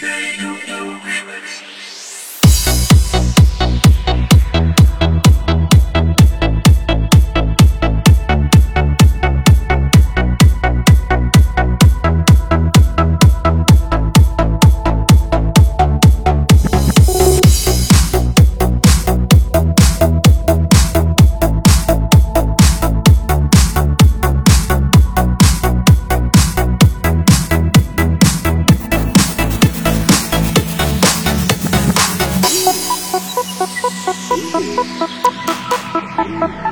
day you. Thank